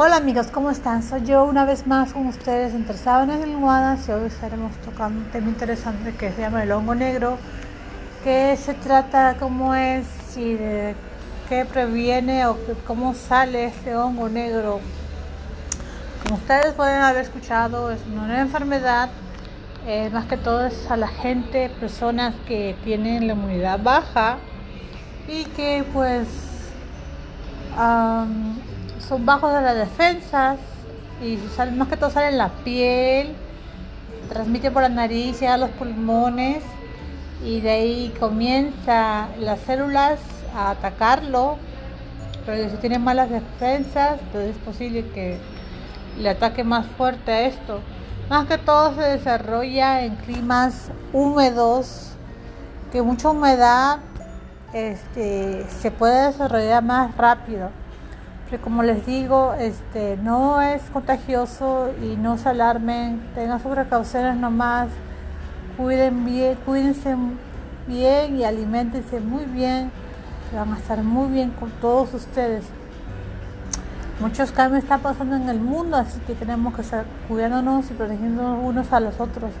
Hola amigos, ¿cómo están? Soy yo una vez más con ustedes en almohadas y hoy estaremos tocando un tema interesante que se llama el hongo negro, que se trata cómo es y qué previene o cómo sale este hongo negro. Como ustedes pueden haber escuchado, es una enfermedad, eh, más que todo es a la gente, personas que tienen la inmunidad baja y que pues son bajos de las defensas y más que todo sale en la piel, transmite por la nariz, llega los pulmones y de ahí comienza las células a atacarlo. Pero si tiene malas defensas, entonces es posible que le ataque más fuerte a esto. Más que todo se desarrolla en climas húmedos, que mucha humedad este, se puede desarrollar más rápido como les digo, este, no es contagioso y no se alarmen, tengan sus precauciones nomás, cuiden bien, cuídense bien y alimentense muy bien, van a estar muy bien con todos ustedes. Muchos cambios están pasando en el mundo, así que tenemos que estar cuidándonos y protegiéndonos unos a los otros.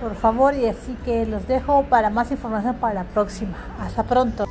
Por favor, y así que los dejo para más información para la próxima. Hasta pronto.